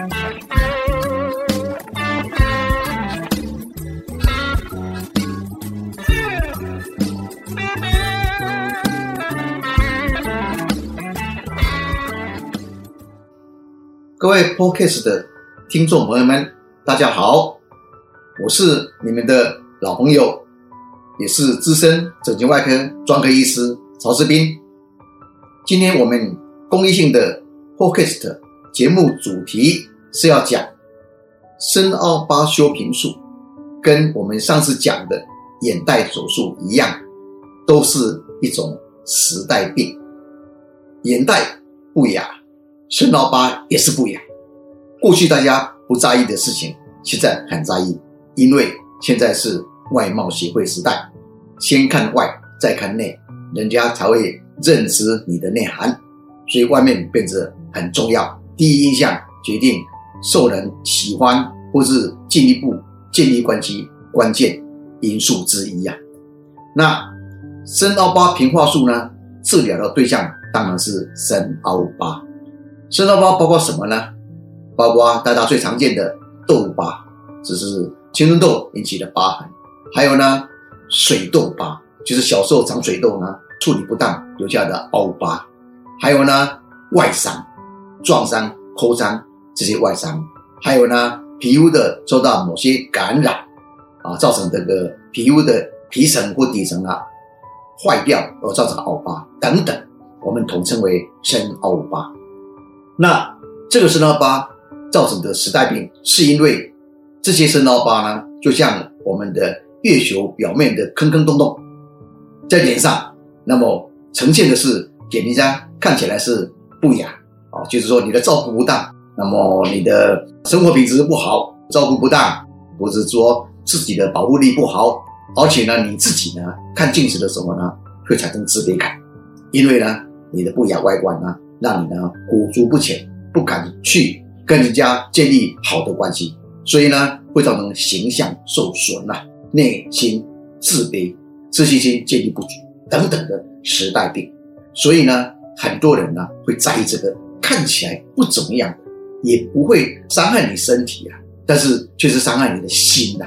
各位 Podcast 的听众朋友们，大家好，我是你们的老朋友，也是资深整形外科专科医师曹志斌。今天我们公益性的 Podcast 节目主题是要讲深凹疤修平术，跟我们上次讲的眼袋手术一样，都是一种时代病，眼袋不雅。深凹疤也是不雅。过去大家不在意的事情，现在很在意，因为现在是外貌协会时代，先看外再看内，人家才会认知你的内涵。所以外面变得很重要，第一印象决定受人喜欢或是进一步建立关系关键因素之一呀。那深凹疤平化术呢？治疗的对象当然是深凹疤。深凹疤包括什么呢？包括大家最常见的痘疤，这是青春痘引起的疤痕；还有呢，水痘疤，就是小时候长水痘呢，处理不当留下的凹疤；还有呢，外伤、撞伤、抠伤这些外伤；还有呢，皮肤的受到某些感染啊，造成这个皮肤的皮层或底层啊坏掉而造成凹疤等等，我们统称为深凹疤。那这个深凹疤造成的时代病，是因为这些深凹疤呢，就像我们的月球表面的坑坑洞洞，在脸上，那么呈现的是给人家看起来是不雅啊，就是说你的照顾不当，那么你的生活品质不好，照顾不当，或者说自己的保护力不好，而且呢，你自己呢看镜子的时候呢，会产生自卑感，因为呢，你的不雅外观呢。让你呢裹足不前，不敢去跟人家建立好的关系，所以呢会造成形象受损呐，内心自卑、自信心建立不足等等的时代病。所以呢，很多人呢会在意这个看起来不怎么样，也不会伤害你身体啊，但是却是伤害你的心呐。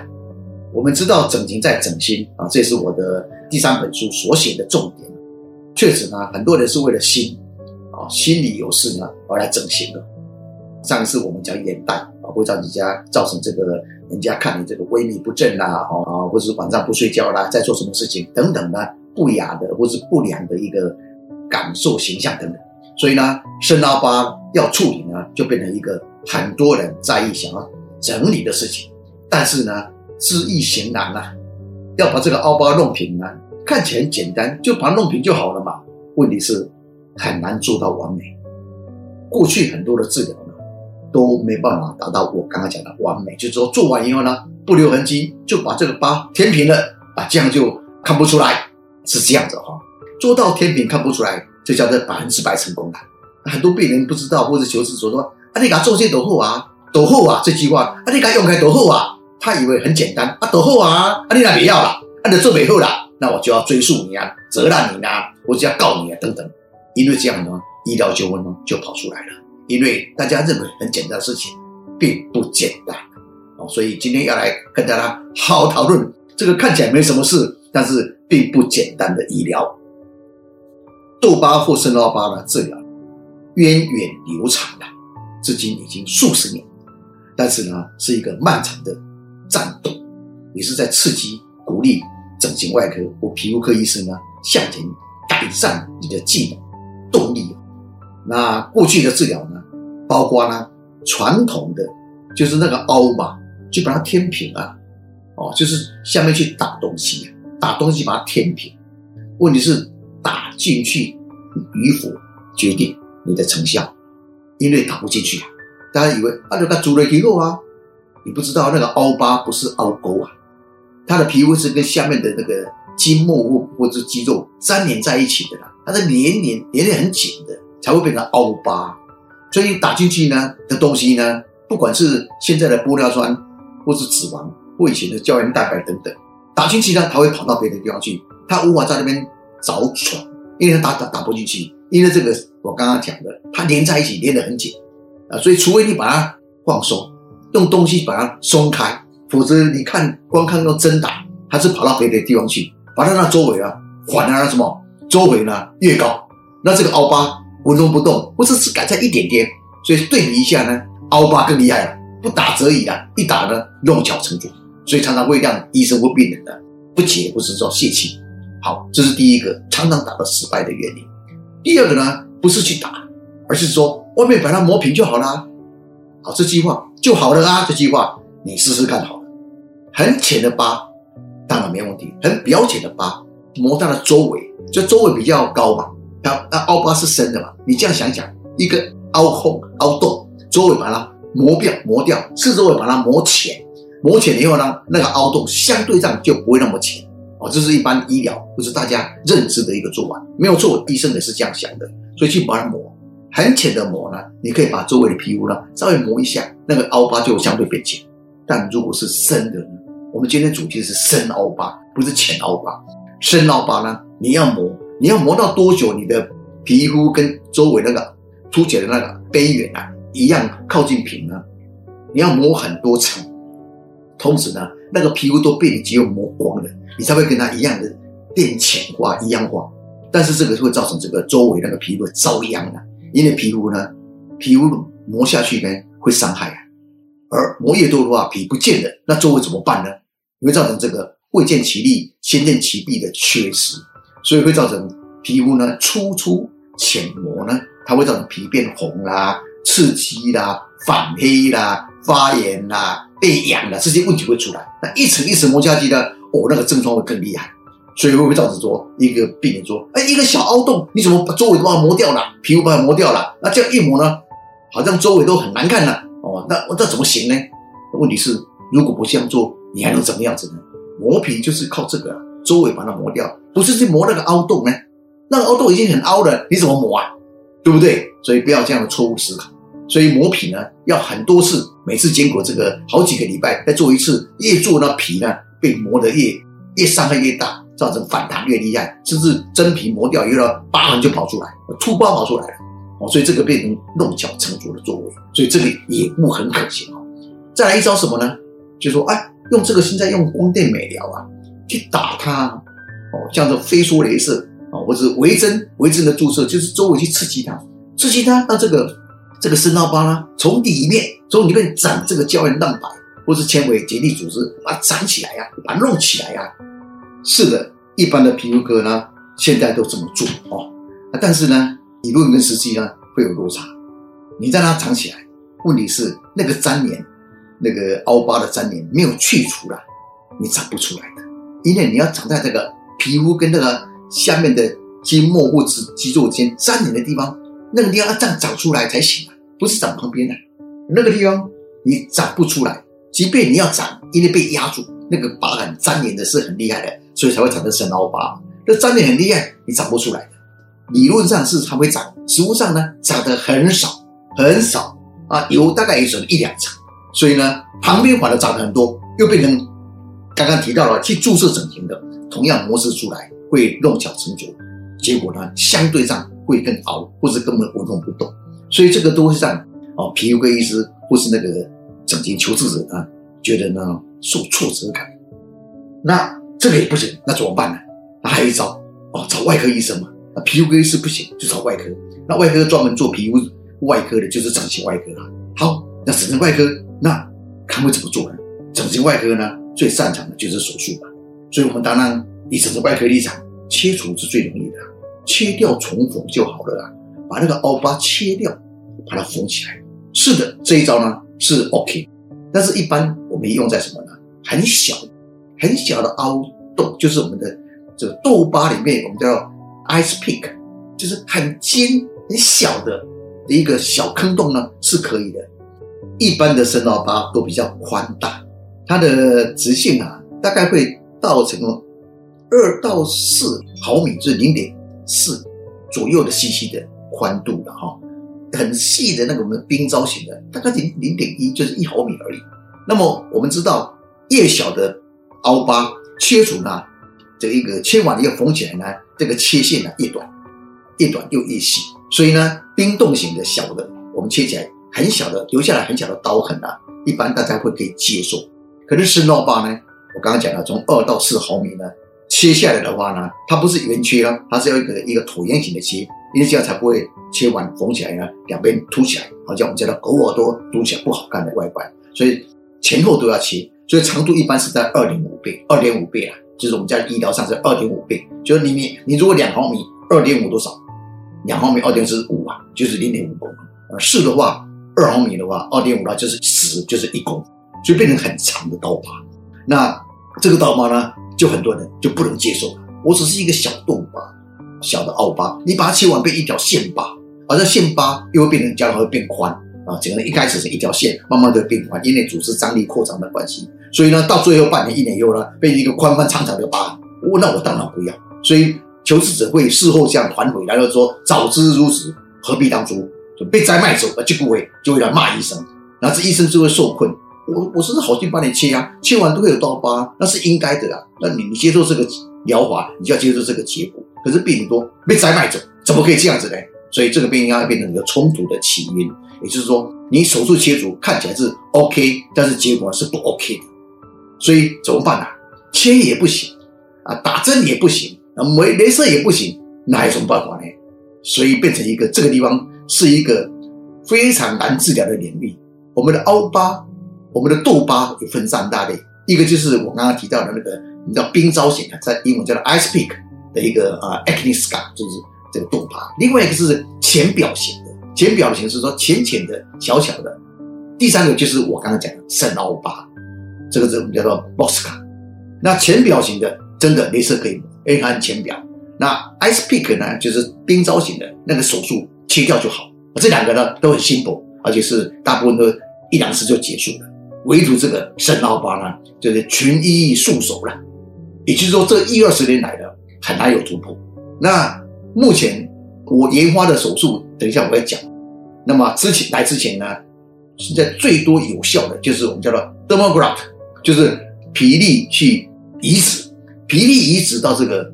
我们知道整形在整心啊，这是我的第三本书所写的重点。确实呢，很多人是为了心啊。心理有事呢，而来整形的。上一次我们讲眼袋啊，会让人家造成这个人家看你这个萎靡不振啦，哦，或者是晚上不睡觉啦，在做什么事情等等的不雅的或是不良的一个感受形象等等。所以呢，深凹疤要处理呢，就变成一个很多人在意想要整理的事情。但是呢，知易行难呐，要把这个凹疤弄平呢，看起来很简单，就把它弄平就好了嘛。问题是。很难做到完美。过去很多的治疗呢，都没办法达到我刚刚讲的完美，就是说做完以后呢，不留痕迹就把这个疤填平了啊，这样就看不出来，是这样子哈。做到填平看不出来，就叫做百分之百成功的。很多病人不知道或者求治所说啊，你给他做些抖后啊，抖后啊这句话啊，你给他用开抖后啊，他以为很简单啊，抖后啊，啊你那别要了，啊你做美后了，那我就要追诉你啊，责难你啊，我就要告你啊等等。因为这样呢，医疗纠纷呢就跑出来了。因为大家认为很简单的事情，并不简单哦，所以今天要来跟大家好好讨论这个看起来没什么事，但是并不简单的医疗。痘疤或生凹疤的治疗源远流长的，至今已经数十年，但是呢，是一个漫长的战斗，也是在刺激、鼓励整形外科或皮肤科医生呢向前改善你的技能。动力，那过去的治疗呢，包括呢传统的，就是那个凹嘛，就把它填平啊，哦，就是下面去打东西，打东西把它填平。问题是打进去与否决定你的成效，因为打不进去啊，大家以为啊，那个主了皮肉啊，你不知道那个凹疤不是凹沟啊，它的皮肤是跟下面的那个筋膜或或者肌肉粘连在一起的啦。它是黏黏黏得很紧的，才会变成凹疤。所以打进去呢的东西呢，不管是现在的玻尿酸，或是脂肪，或以前的胶原蛋白等等，打进去呢，它会跑到别的地方去，它无法在那边找闯，因为它打打打不进去。因为这个我刚刚讲的，它连在一起连得很紧啊，所以除非你把它放松，用东西把它松开，否则你看光看到针打，它是跑到别的地方去，把它那周围啊，反而什么周围呢越高，那这个凹疤纹路不动，或者是改善一点点，所以对比一下呢，凹疤更厉害了，不打则已啊，一打呢弄巧成拙，所以常常会让医生或病人呢不解，或是说泄气。好，这是第一个常常打到失败的原因。第二个呢，不是去打，而是说外面把它磨平就好啦。好，这句话就好了啊。这句话你试试看好了。很浅的疤当然没问题，很表浅的疤磨它的周围，就周围比较高嘛。它那凹疤是深的嘛？你这样想想，一个凹空凹洞，周围把它磨掉磨掉，四周围把它磨浅，磨浅以后呢，那个凹洞相对上就不会那么浅。哦，这是一般医疗或是大家认知的一个做法，没有错，医生也是这样想的，所以去把它磨，很浅的磨呢，你可以把周围的皮肤呢稍微磨一下，那个凹疤就相对变浅。但如果是深的呢，我们今天主题是深凹疤，不是浅凹疤。深凹疤呢，你要磨，你要磨到多久？你的皮肤跟周围那个凸起的那个边缘啊一样靠近平呢？你要磨很多层，同时呢，那个皮肤都被你肌肉磨光了。你才会跟它一样的变浅化、一样化，但是这个会造成这个周围那个皮肤遭殃的，因为皮肤呢，皮肤磨下去呢会伤害啊，而磨越多的话，皮不见了，那周围怎么办呢？会造成这个未见其利、先见其弊的缺失，所以会造成皮肤呢粗粗浅磨呢，它会造成皮变红啦、刺激啦、反黑啦、发炎啦、被痒啦这些问题会出来，那一层一层磨下去呢？哦，那个症状会更厉害，所以会不会造成说一个病人说，哎，一个小凹洞，你怎么把周围都把它磨掉了，皮肤把它磨掉了？那这样一磨呢，好像周围都很难看了。哦，那那怎么行呢？问题是，如果不这样做，你还能怎么样子呢？磨皮就是靠这个，周围把它磨掉，不是去磨那个凹洞呢？那个凹洞已经很凹了，你怎么磨啊？对不对？所以不要这样的错误思考。所以磨皮呢，要很多次，每次经过这个好几个礼拜再做一次，越做那皮呢。被磨得越越伤害越大，造成反弹越厉害，甚至真皮磨掉以后，疤痕就跑出来，凸疤跑出来了哦，所以这个变成弄巧成拙的作为，所以这个也不很可行哦。再来一招什么呢？就说哎，用这个现在用光电美疗啊，去打它哦，像这飞梭镭射啊，或者微针微针的注射，就是周围去刺激它，刺激它，让这个这个深凹疤呢，从里面从里面长这个胶原蛋白。或是纤维结缔组织把它长起来呀，把它弄起来呀。是的，一般的皮肤科呢，现在都这么做哦。但是呢，理论跟实际呢会有落差。你让它长起来，问题是那个粘连，那个凹疤的粘连没有去除了，你长不出来的。因为你要长在这个皮肤跟那个下面的筋膜或者肌肉间粘连的地方，那个地方要这样长出来才行啊，不是长旁边的那个地方，你长不出来。即便你要长，因为被压住，那个疤痕粘连的是很厉害的，所以才会产生深凹疤。那粘连很厉害，你长不出来的。理论上是它会长，实物上呢长得很少很少啊，有大概也只一两层。所以呢，旁边反而长得很多，又变成刚刚提到了去注射整形的，同样模式出来会弄巧成拙，结果呢相对上会更凹，或者根本纹动不动。所以这个都会让哦皮肤科医师或是那个。整形求治者呢，觉得呢受挫折感，那这个也不行，那怎么办呢？那还有一招哦，找外科医生嘛。那皮肤科医师不行，就找外科。那外科专门做皮肤外科的，就是整形外科了。好，那整形外科那看会怎么做呢？整形外科呢最擅长的就是手术嘛。所以我们当然以整形外科立场，切除是最容易的，切掉重缝就好了啦。把那个凹疤切掉，把它缝起来。是的，这一招呢。是 OK，但是一般我们用在什么呢？很小、很小的凹洞，就是我们的这个痘疤里面，我们叫 ice pick，就是很尖、很小的一个小坑洞呢，是可以的。一般的深凹疤都比较宽大，它的直径啊，大概会到成二到四毫米，就是零点四左右的细细的宽度的哈。很细的那个我们冰糟型的，大概零零点一，就是一毫米而已。那么我们知道，越小的凹疤切除呢，这一个切完了要缝起来呢，这个切线呢越短，越短又越细。所以呢，冰冻型的小的，我们切起来很小的留下来很小的刀痕啊，一般大家会可以接受。可是肾刀疤呢，我刚刚讲了，从二到四毫米呢，切下来的话呢，它不是圆切了，它是要一个一个椭圆形的切，因为这样才不会切完缝起来呢，两边凸起来，好像我们叫的狗耳朵凸起来不好看的外观，所以前后都要切，所以长度一般是在二点五倍，二点五倍啊，就是我们在医疗上是二点五倍，就是你你你如果两毫米，二点五多少？两毫米二点是五啊，就是零点五公分。呃，四的话，二毫米的话，二点五呢就是十，就是一公分，所以变成很长的刀疤。那这个刀疤呢，就很多人就不能接受了。我只是一个小洞疤，小的凹疤，你把它切完变一条线疤，而这线疤又会变成将来会变宽啊。整个人一开始是一条线，慢慢的变宽，因为组织张力扩张的关系。所以呢，到最后半年、一年以后呢，被一个宽宽长长的疤。我那我当然不要。所以。求治者会事后这样反悔，然后说：“早知如此，何必当初？”就被摘卖走，而就不会就会来骂医生，然后这医生就会受困。我我是好心帮你切啊，切完都会有刀疤，那是应该的啊。那你你接受这个疗法，你就要接受这个结果。可是病人多被摘卖走，怎么可以这样子呢？所以这个病应该变成一个冲突的起因，也就是说，你手术切除看起来是 OK，但是结果是不 OK 的。所以怎么办呢？切也不行啊，打针也不行。啊没镭射也不行，那还有什么办法呢？所以变成一个这个地方是一个非常难治疗的领域。我们的凹疤，我们的痘疤有分三大类，一个就是我刚刚提到的那个，你知道冰糟型的，在英文叫做 ice pick 的一个啊 acne scar，就是这个痘疤；另外一个是浅表型，浅表型是说浅浅的、小小的；第三个就是我刚刚讲的深凹疤，这个字我们叫做 bosca。那浅表型的，真的镭射可以。A 它浅表，那 Ice Pick 呢，就是冰糟型的那个手术切掉就好。这两个呢都很新薄而且是大部分都一两次就结束了。唯独这个深凹疤呢，就是群医束手了。也就是说，这一二十年来的很难有突破。那目前我研发的手术，等一下我会讲。那么之前来之前呢，现在最多有效的就是我们叫做 Demograft 就是皮粒去移植。皮粒移植到这个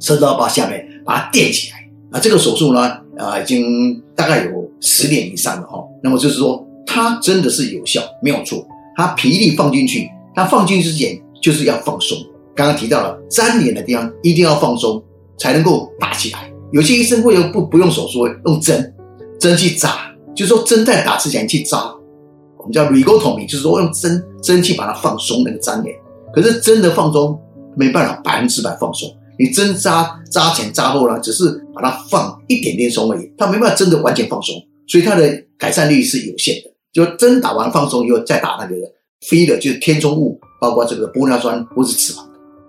深刀疤下面，把它垫起来啊！这个手术呢，啊，已经大概有十年以上了哦。那么就是说，它真的是有效，没有错。它皮粒放进去，它放进去之前就是要放松。刚刚提到了粘连的地方一定要放松，才能够打起来。有些医生会用不不用手术，用针针去扎，就是说针在打之前去扎，我们叫 r e g o t o m y 就是说用针针去把它放松那个粘连。可是针的放松。没办法百分之百放松，你针扎扎前扎后呢，只是把它放一点点松而已，它没办法真的完全放松，所以它的改善率是有限的。就针打完放松以后，再打那个飞的，就是填充物，包括这个玻尿酸或是脂肪，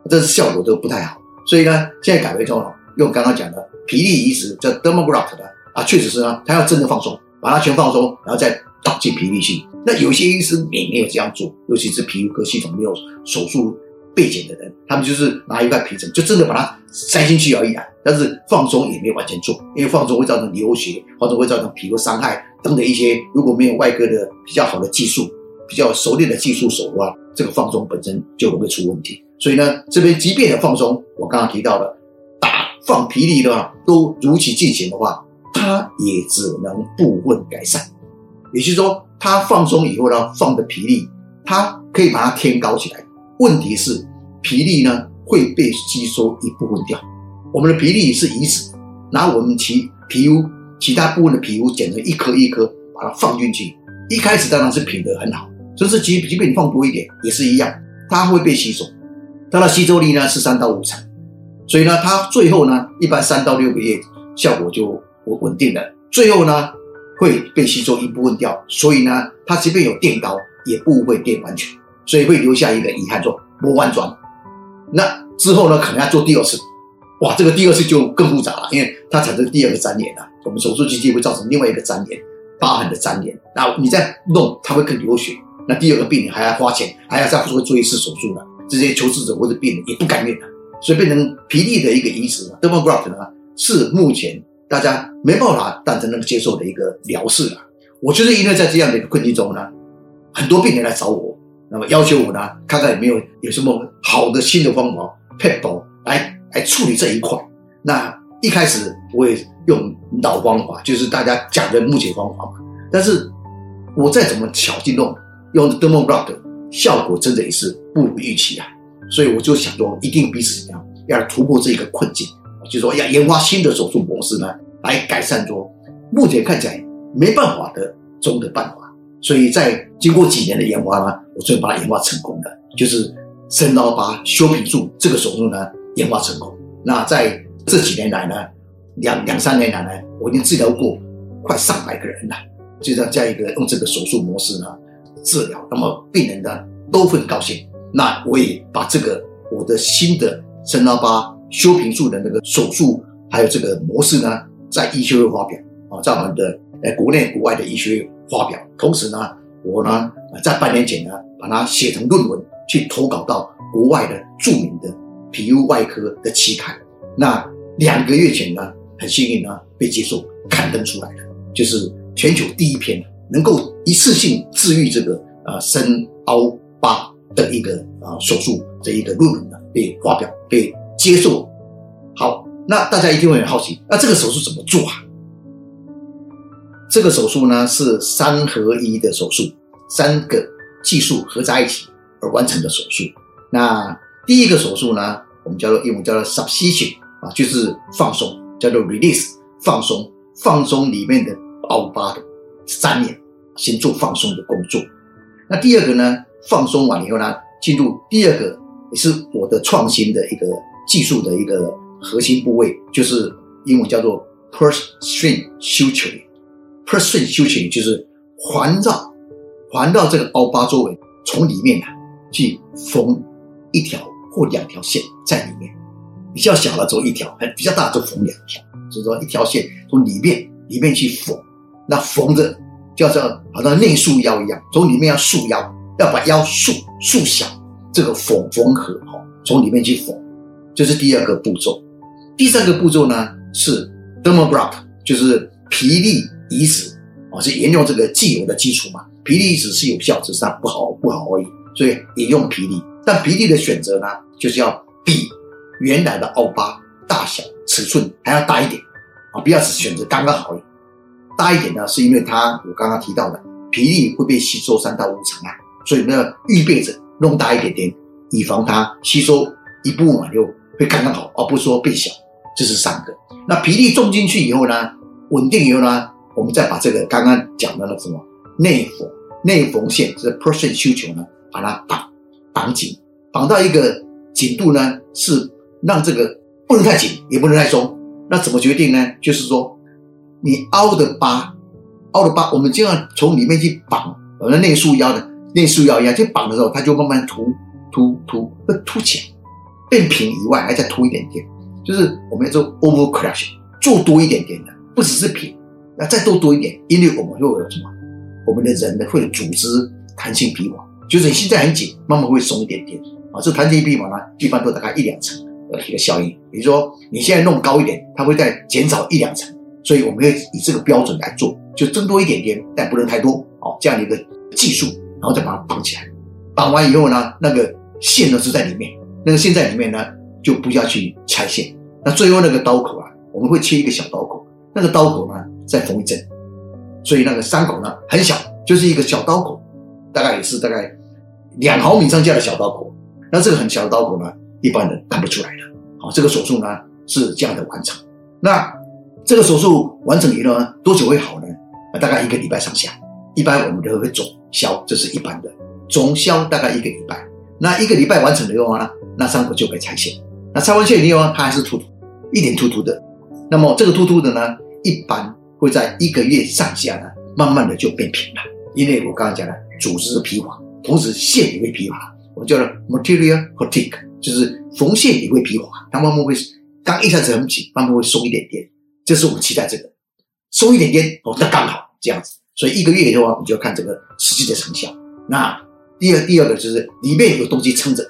这是效果都不太好。所以呢，现在改为用用刚刚讲的皮粒移植叫 dermograft 的啊，确实是呢，他要真的放松，把它全放松，然后再导进皮粒性。那有些医生也没有这样做，尤其是皮肤科系统没有手术。背景的人，他们就是拿一块皮层，就真的把它塞进去而已啊。但是放松也没有完全做，因为放松会造成流血，或者会造成皮肤伤害等等一些。如果没有外科的比较好的技术、比较熟练的技术手的话，这个放松本身就容易出问题。所以呢，这边即便的放松，我刚刚提到的放皮粒的话，都如期进行的话，它也只能部分改善。也就是说，它放松以后呢，放的皮粒，它可以把它添高起来。问题是皮粒呢会被吸收一部分掉。我们的皮粒是移植，拿我们其皮肤其他部分的皮肤剪成一颗一颗，把它放进去。一开始当然是品得很好，甚至即即便你放多一点也是一样，它会被吸收。它的吸收力呢是三到五成，所以呢它最后呢一般三到六个月效果就稳稳定了。最后呢会被吸收一部分掉，所以呢它即便有垫高也不会垫完全。所以会留下一个遗憾，说不完妆，那之后呢，可能要做第二次，哇，这个第二次就更复杂了，因为它产生第二个粘连了。我们手术机器会造成另外一个粘连，疤痕的粘连。那你再弄，它会更流血。那第二个病人还要花钱，还要再做做一次手术呢。这些求治者或者病人也不甘愿的，所以变成皮粒的一个移植，dermograft 呢，是目前大家没办法但才能接受的一个疗式了。我就是因为在这样的一个困境中呢，很多病人来找我。那么要求我呢，看看有没有有什么好的新的方法配合来来处理这一块。那一开始我也用老方法，就是大家讲的目前方法嘛。但是我再怎么巧劲弄，用 Dermo Block 效果真的也是不如预期啊。所以我就想说，一定彼此怎样，要突破这个困境，就说要研发新的手术模式呢，来改善说目前看起来没办法的中的办法。所以在经过几年的研发呢，我终于把它研发成功了，就是深凹疤修平术这个手术呢研发成功。那在这几年来呢，两两三年来呢，我已经治疗过快上百个人了，就这样这样一个用这个手术模式呢治疗，那么病人呢都很高兴。那我也把这个我的新的深凹疤修平术的那个手术还有这个模式呢，在医学会发表啊，在我们的呃国内国外的医学。发表，同时呢，我呢在半年前呢，把它写成论文，去投稿到国外的著名的皮肤外科的期刊。那两个月前呢，很幸运呢，被接受刊登出来了，就是全球第一篇能够一次性治愈这个呃深凹疤的一个啊手术的一个论文呢，被发表，被接受。好，那大家一定会很好奇，那这个手术怎么做啊？这个手术呢是三合一的手术，三个技术合在一起而完成的手术。那第一个手术呢，我们叫做英文叫做 subcision 啊，就是放松，叫做 release 放松，放松里面的凹疤的粘连，先做放松的工作。那第二个呢，放松完以后呢，进入第二个也是我的创新的一个技术的一个核心部位，就是英文叫做 purse string suture。Person 修行就是环绕环绕这个凹疤周围，从里面啊去缝一条或两条线在里面，比较小的做一条，还比较大就缝两条，所以说一条线从里面里面去缝，那缝着就像好像内束腰一样，从里面要束腰，要把腰束束小，这个缝缝合哈，从里面去缝，这是第二个步骤。第三个步骤呢是 dermal graft，就是皮粒。移植啊，是沿用这个既有的基础嘛？皮粒移植是有效，只是它不好不好而已。所以也用皮粒，但皮粒的选择呢，就是要比原来的凹疤大小、尺寸还要大一点啊，不要只选择刚刚好。大一点呢，是因为它我刚刚提到的皮粒会被吸收三到五层啊，所以呢，预备着弄大一点点，以防它吸收一部分就会刚刚好，而不是说变小。这是三个。那皮粒种进去以后呢，稳定以后呢？我们再把这个刚刚讲的那什么内缝内缝线，这 person 需求呢，把它绑绑紧，绑到一个紧度呢，是让这个不能太紧，也不能太松。那怎么决定呢？就是说，你凹的疤，凹的疤，我们就要从里面去绑，我们内束腰的内束腰一样，就绑的时候，它就慢慢凸凸凸，会凸起来，变平以外，还再凸一点点，就是我们要做 overcrush，做多一点点的，不只是平。那再多多一点，因为我们会有什么？我们的人呢会有组织弹性皮毛，就是你现在很紧，慢慢会松一点点啊。这弹性皮毛呢，一般都大概一两层的一个效应。比如说你现在弄高一点，它会再减少一两层，所以我们要以这个标准来做，就增多一点点，但不能太多哦。这样的一个技术，然后再把它绑起来。绑完以后呢，那个线呢是在里面，那个线在里面呢，就不要去拆线。那最后那个刀口啊，我们会切一个小刀口，那个刀口呢。再缝一针，所以那个伤口呢很小，就是一个小刀口，大概也是大概两毫米上下的小刀口。那这个很小的刀口呢，一般人看不出来的。好，这个手术呢是这样的完成。那这个手术完成以后呢，多久会好呢？大概一个礼拜上下。一般我们都会肿消，这是一般的总消大概一个礼拜。那一个礼拜完成了以后呢，那伤口就可以拆线。那拆完线以后呢，它还是凸凸，一点凸凸的。那么这个凸凸的呢，一般。会在一个月上下呢，慢慢的就变平了。因为我刚刚讲了，组织皮滑，同时线也会皮滑。我叫做 material fatigue，就是缝线也会皮滑，它慢慢会刚一开始很紧，慢慢会松一点点。这是我们期待这个松一点点哦，那刚好这样子。所以一个月以后啊，我们就要看这个实际的成效。那第二第二个就是里面有东西撑着，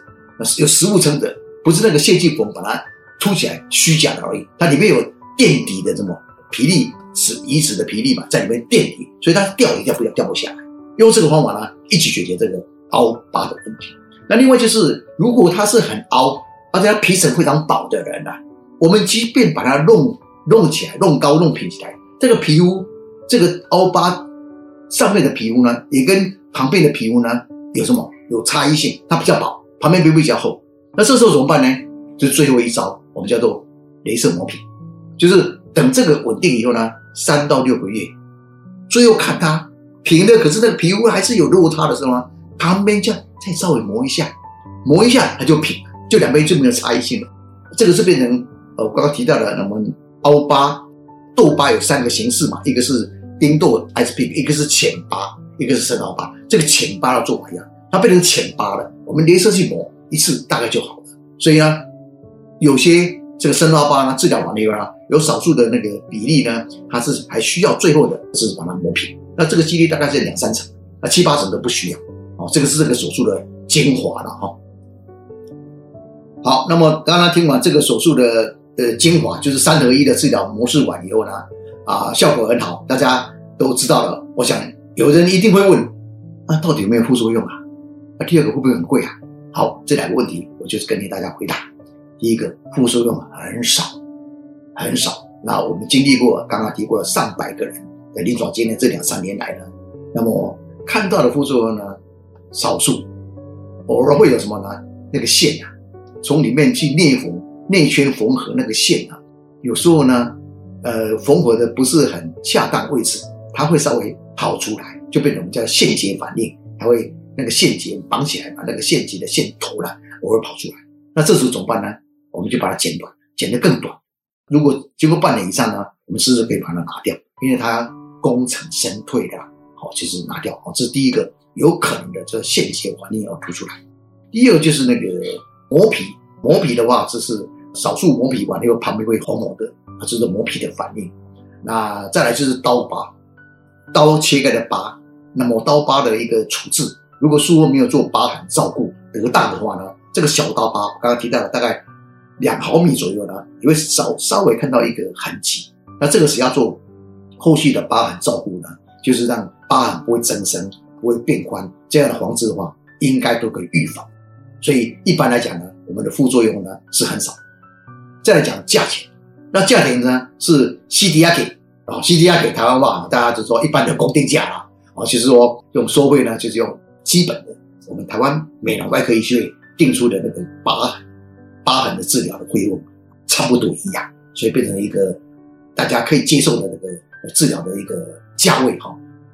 有食物撑着，不是那个线锯缝把它凸起来虚假的而已，它里面有垫底的这么皮粒。是移植的皮粒嘛，在里面垫底，所以它掉也掉不掉，掉不下来。用这个方法呢，一起解决这个凹疤的问题。那另外就是，如果它是很凹，而且它皮层非常薄的人呢，我们即便把它弄弄起来，弄高弄平起来，这个皮肤这个凹疤上面的皮肤呢，也跟旁边的皮肤呢有什么有差异性，它比较薄，旁边皮肤比较厚。那这时候怎么办呢？就最后一招，我们叫做镭射磨皮，就是等这个稳定以后呢，三到六个月，最后看它平的，可是那个皮肤还是有落差的时候呢，旁边这样再稍微磨一下，磨一下它就平，就两边就没有差异性了。这个是变成呃，我刚刚提到的，我们凹疤、痘疤有三个形式嘛，一个是丁痘 SP，一个是浅疤，一个是深凹疤。这个浅疤的做法一样，它变成浅疤了，我们镭射去磨一次大概就好了。所以呢，有些这个深凹疤呢，治疗完了以后呢，有少数的那个比例呢，它是还需要最后的是把它磨平。那这个几率大概是两三成，那七八成都不需要。哦，这个是这个手术的精华了哈。好，那么刚刚听完这个手术的呃精华，就是三合一的治疗模式完以后呢，啊，效果很好，大家都知道了。我想有人一定会问，那到底有没有副作用啊？那第二个会不会很贵啊？好，这两个问题我就是跟大家回答。第一个，副作用很少，很少。那我们经历过刚刚提过了上百个人的临床经验，这两三年来呢，那么看到的副作用呢，少数，偶尔会有什么呢？那个线啊。从里面去内缝、内圈缝合那个线啊，有时候呢，呃，缝合的不是很恰当位置，它会稍微跑出来，就变成我们叫线结反应，它会那个线结绑起来，把那个线结的线头呢偶尔跑出来。那这时候怎么办呢？我们就把它剪短，剪得更短。如果经过半年以上呢，我们是不是可以把它拿掉？因为它功成身退的，好，就是拿掉。好，这是第一个有可能的这线结反应要突出来。第二就是那个。磨皮，磨皮的话，这是少数磨皮完以后旁边会红红的，啊，这是磨皮的反应。那再来就是刀疤，刀切开的疤，那么刀疤的一个处置，如果术后没有做疤痕照顾得当的话呢，这个小刀疤，刚刚提到了大概两毫米左右呢，你会稍稍微看到一个痕迹。那这个是要做后续的疤痕照顾呢，就是让疤痕不会增生，不会变宽，这样的防治的话，应该都可以预防。所以一般来讲呢，我们的副作用呢是很少。再来讲价钱，那价钱呢是 C D R 给啊，C D R 给台湾话，大家就说一般的公定价啦啊，就是说用收费呢就是用基本的我们台湾美容外科医学会定出的那个疤痕疤痕的治疗的费用差不多一样，所以变成一个大家可以接受的那个治疗的一个价位哈。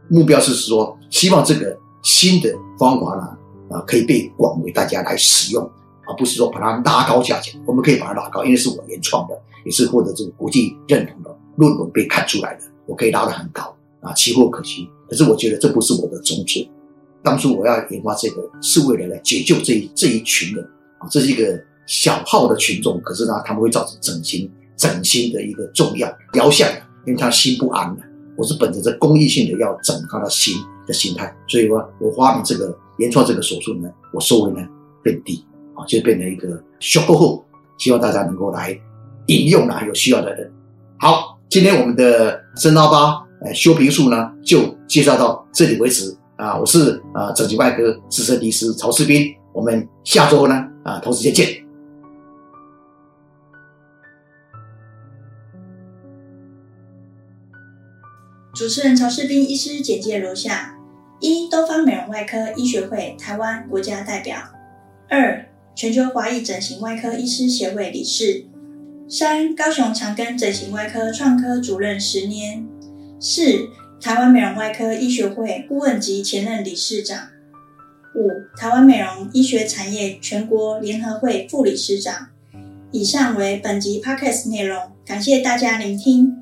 目标是说希望这个新的方法呢。啊，可以被广为大家来使用，而不是说把它拉高价钱。我们可以把它拉高，因为是我原创的，也是获得这个国际认同的论文被看出来的，我可以拉得很高啊，奇货可期。可是我觉得这不是我的宗旨。当初我要研发这个，是为了来解救这一这一群人啊，这是一个小号的群众，可是呢，他们会造成整形整形的一个重要雕像，因为他心不安的。我是本着这公益性的要整他的心的心态，所以说我发明这个。原创这个手术呢，我收费呢更低啊，就变成一个修过后，希望大家能够来引用啊，有需要的人。好，今天我们的深凹疤呃修平术呢，就介绍到这里为止啊。我是啊整形外科资深医师曹世斌，我们下周呢啊同时间见。主持人曹世斌医师简介如下。一、东方美容外科医学会台湾国家代表；二、全球华裔整形外科医师协会理事；三、高雄长庚整形外科创科主任十年；四、台湾美容外科医学会顾问及前任理事长；五、台湾美容医学产业全国联合会副理事长。以上为本集 podcast 内容，感谢大家聆听。